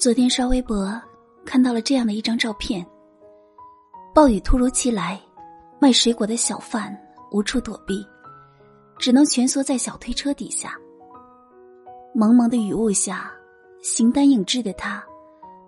昨天刷微博看到了这样的一张照片：暴雨突如其来，卖水果的小贩无处躲避，只能蜷缩在小推车底下。蒙蒙的雨雾下，形单影只的他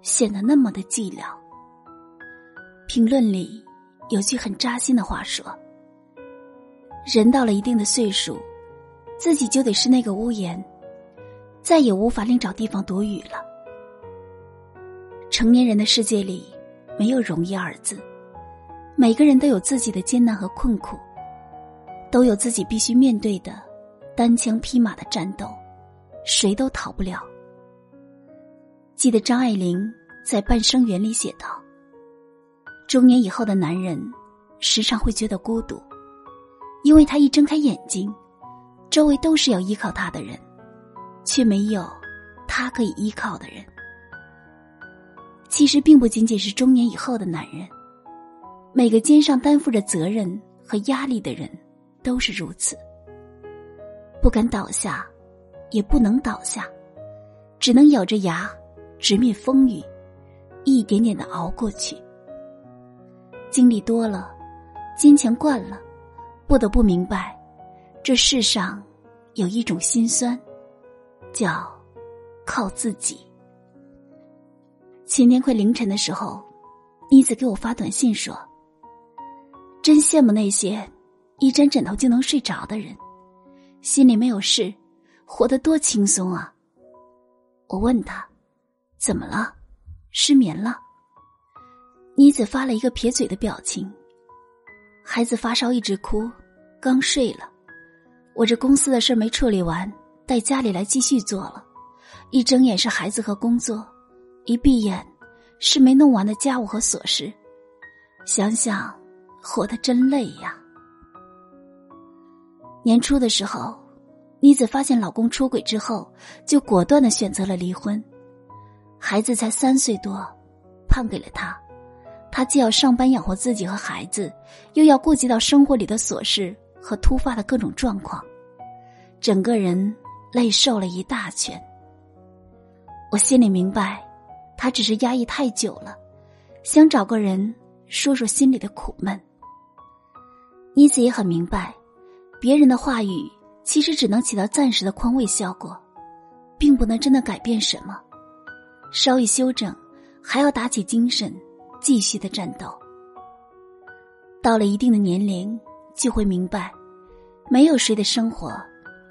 显得那么的寂寥。评论里有句很扎心的话说。人到了一定的岁数，自己就得是那个屋檐，再也无法另找地方躲雨了。成年人的世界里，没有容易二字，每个人都有自己的艰难和困苦，都有自己必须面对的单枪匹马的战斗，谁都逃不了。记得张爱玲在《半生缘》里写道：“中年以后的男人，时常会觉得孤独。”因为他一睁开眼睛，周围都是要依靠他的人，却没有他可以依靠的人。其实并不仅仅是中年以后的男人，每个肩上担负着责任和压力的人都是如此。不敢倒下，也不能倒下，只能咬着牙直面风雨，一点点的熬过去。经历多了，坚强惯了。不得不明白，这世上有一种心酸，叫靠自己。前天快凌晨的时候，妮子给我发短信说：“真羡慕那些一沾枕头就能睡着的人，心里没有事，活得多轻松啊。”我问他：“怎么了？失眠了？”妮子发了一个撇嘴的表情。孩子发烧一直哭，刚睡了。我这公司的事没处理完，带家里来继续做了。一睁眼是孩子和工作，一闭眼是没弄完的家务和琐事。想想，活得真累呀。年初的时候，妮子发现老公出轨之后，就果断的选择了离婚。孩子才三岁多，判给了他。他既要上班养活自己和孩子，又要顾及到生活里的琐事和突发的各种状况，整个人累瘦了一大圈。我心里明白，他只是压抑太久了，想找个人说说心里的苦闷。妮子也很明白，别人的话语其实只能起到暂时的宽慰效果，并不能真的改变什么。稍一休整，还要打起精神。继续的战斗。到了一定的年龄，就会明白，没有谁的生活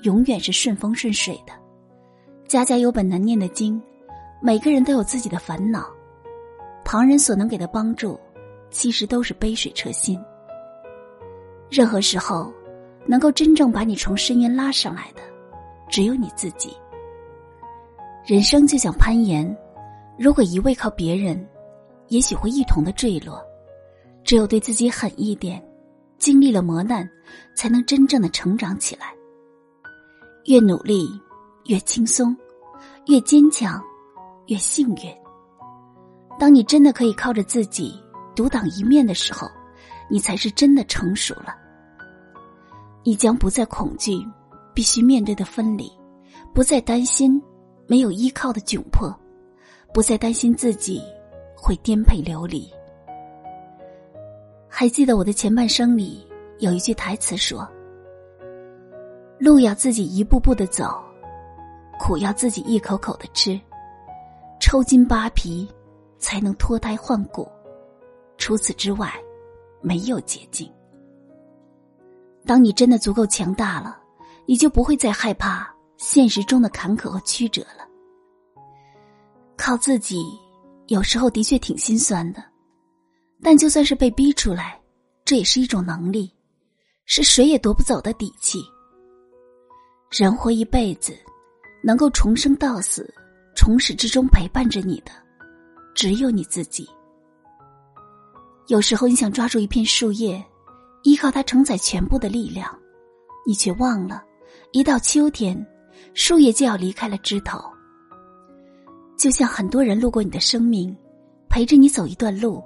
永远是顺风顺水的。家家有本难念的经，每个人都有自己的烦恼。旁人所能给的帮助，其实都是杯水车薪。任何时候，能够真正把你从深渊拉上来的，只有你自己。人生就像攀岩，如果一味靠别人。也许会一同的坠落，只有对自己狠一点，经历了磨难，才能真正的成长起来。越努力，越轻松；越坚强，越幸运。当你真的可以靠着自己独当一面的时候，你才是真的成熟了。你将不再恐惧必须面对的分离，不再担心没有依靠的窘迫，不再担心自己。会颠沛流离。还记得我的前半生里有一句台词说：“路要自己一步步的走，苦要自己一口口的吃，抽筋扒皮才能脱胎换骨。除此之外，没有捷径。当你真的足够强大了，你就不会再害怕现实中的坎坷和曲折了。靠自己。”有时候的确挺心酸的，但就算是被逼出来，这也是一种能力，是谁也夺不走的底气。人活一辈子，能够重生到死，从始至终陪伴着你的，只有你自己。有时候你想抓住一片树叶，依靠它承载全部的力量，你却忘了，一到秋天，树叶就要离开了枝头。就像很多人路过你的生命，陪着你走一段路，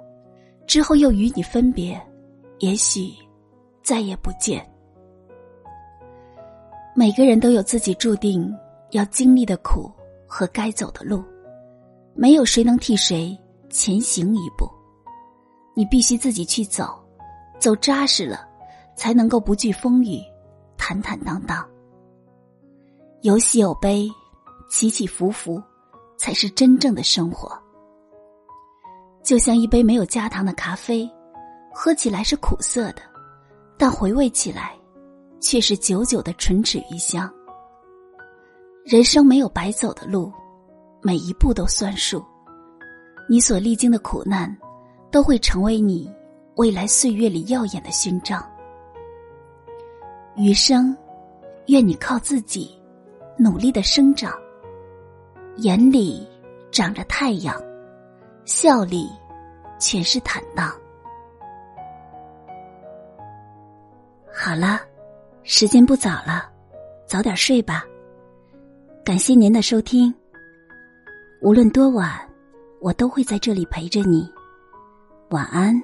之后又与你分别，也许再也不见。每个人都有自己注定要经历的苦和该走的路，没有谁能替谁前行一步，你必须自己去走，走扎实了，才能够不惧风雨，坦坦荡荡。有喜有悲，起起伏伏，才是真正的生活。就像一杯没有加糖的咖啡，喝起来是苦涩的，但回味起来。却是久久的唇齿余香。人生没有白走的路，每一步都算数。你所历经的苦难，都会成为你未来岁月里耀眼的勋章。余生，愿你靠自己，努力的生长。眼里长着太阳，笑里全是坦荡。好了。时间不早了，早点睡吧。感谢您的收听。无论多晚，我都会在这里陪着你。晚安，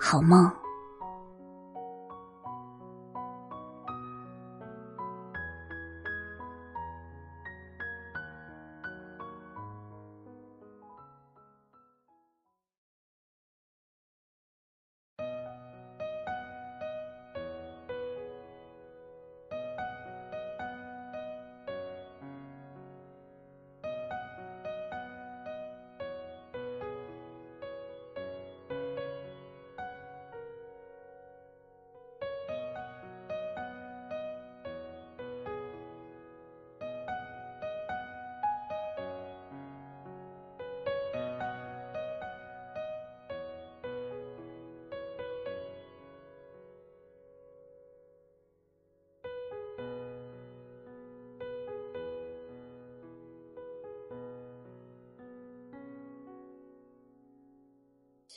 好梦。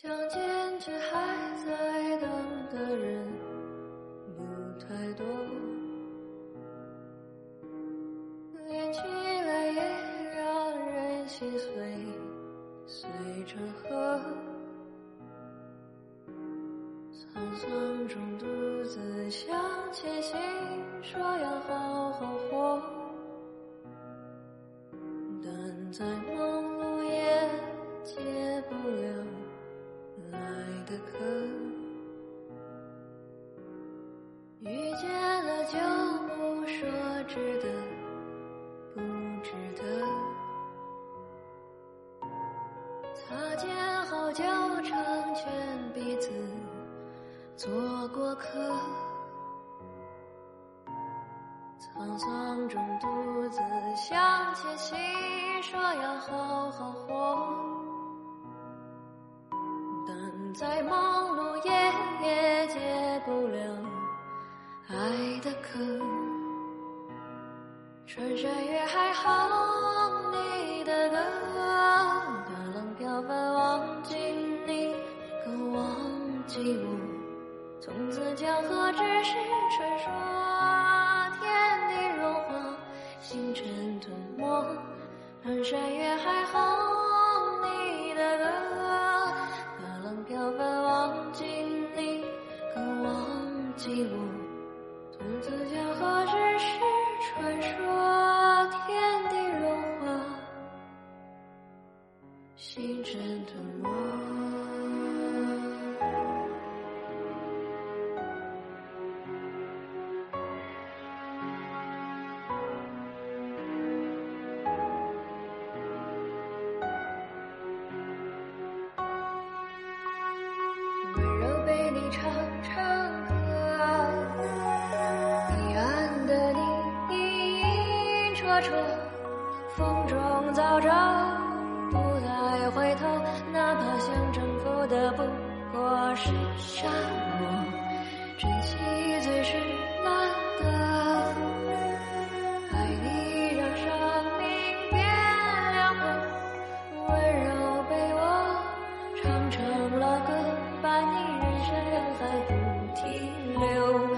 相见却还在等的人不太多，连起来也让人心碎，碎成河。沧桑中独自向前行，说要好。擦肩后就成全彼此做过客，沧桑中独自向前行，说要好好活。但再忙碌也也解不了爱的渴，穿山越海哼请你可忘记我，从此江河只是传说，天地融化，星辰吞没，让山月还哼，你的歌，波浪飘翻，忘记你，可忘记我，从此江河。风中走着，不再回头。哪怕想征服的不过是沙漠，珍惜最是难得。爱你让生命变亮，温柔被我唱成了歌，伴你人山人海不停留。